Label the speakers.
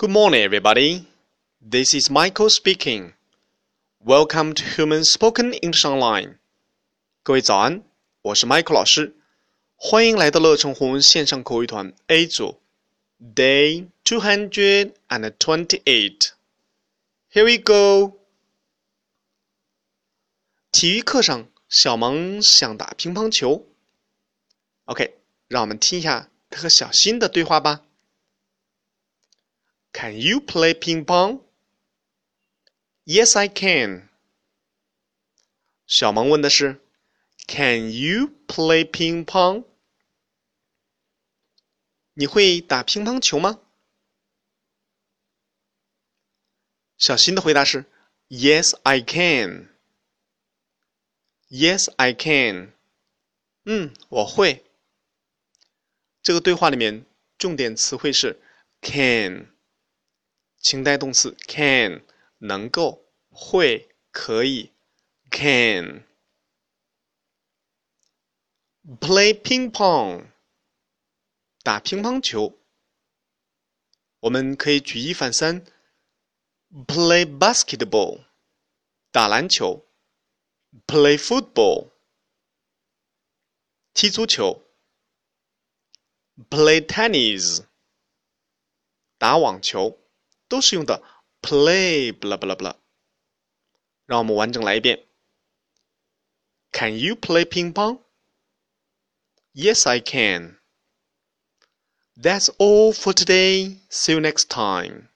Speaker 1: Good morning, everybody. This is Michael speaking. Welcome to Human Spoken English Online. 各位早安，我是 Michael 老师，欢迎来到乐成红线上口语团 A 组，Day two hundred and twenty-eight. Here we go. 体育课上，小萌想打乒乓球。OK，让我们听一下他和小新的对话吧。Can you play ping pong? Yes, I can. 小萌问的是，Can you play ping pong? 你会打乒乓球吗？小新的回答是，Yes, I can. Yes, I can. 嗯，我会。这个对话里面重点词汇是 can。 清代动词 can 能够会可以 can play ping pong 打乒乓球，我们可以举一反三 play basketball 打篮球 play football 踢足球 play tennis 打网球。都是用的 play blah blah blah。让我们完整来一遍。Can you play ping pong? Yes, I can. That's all for today. See you next time.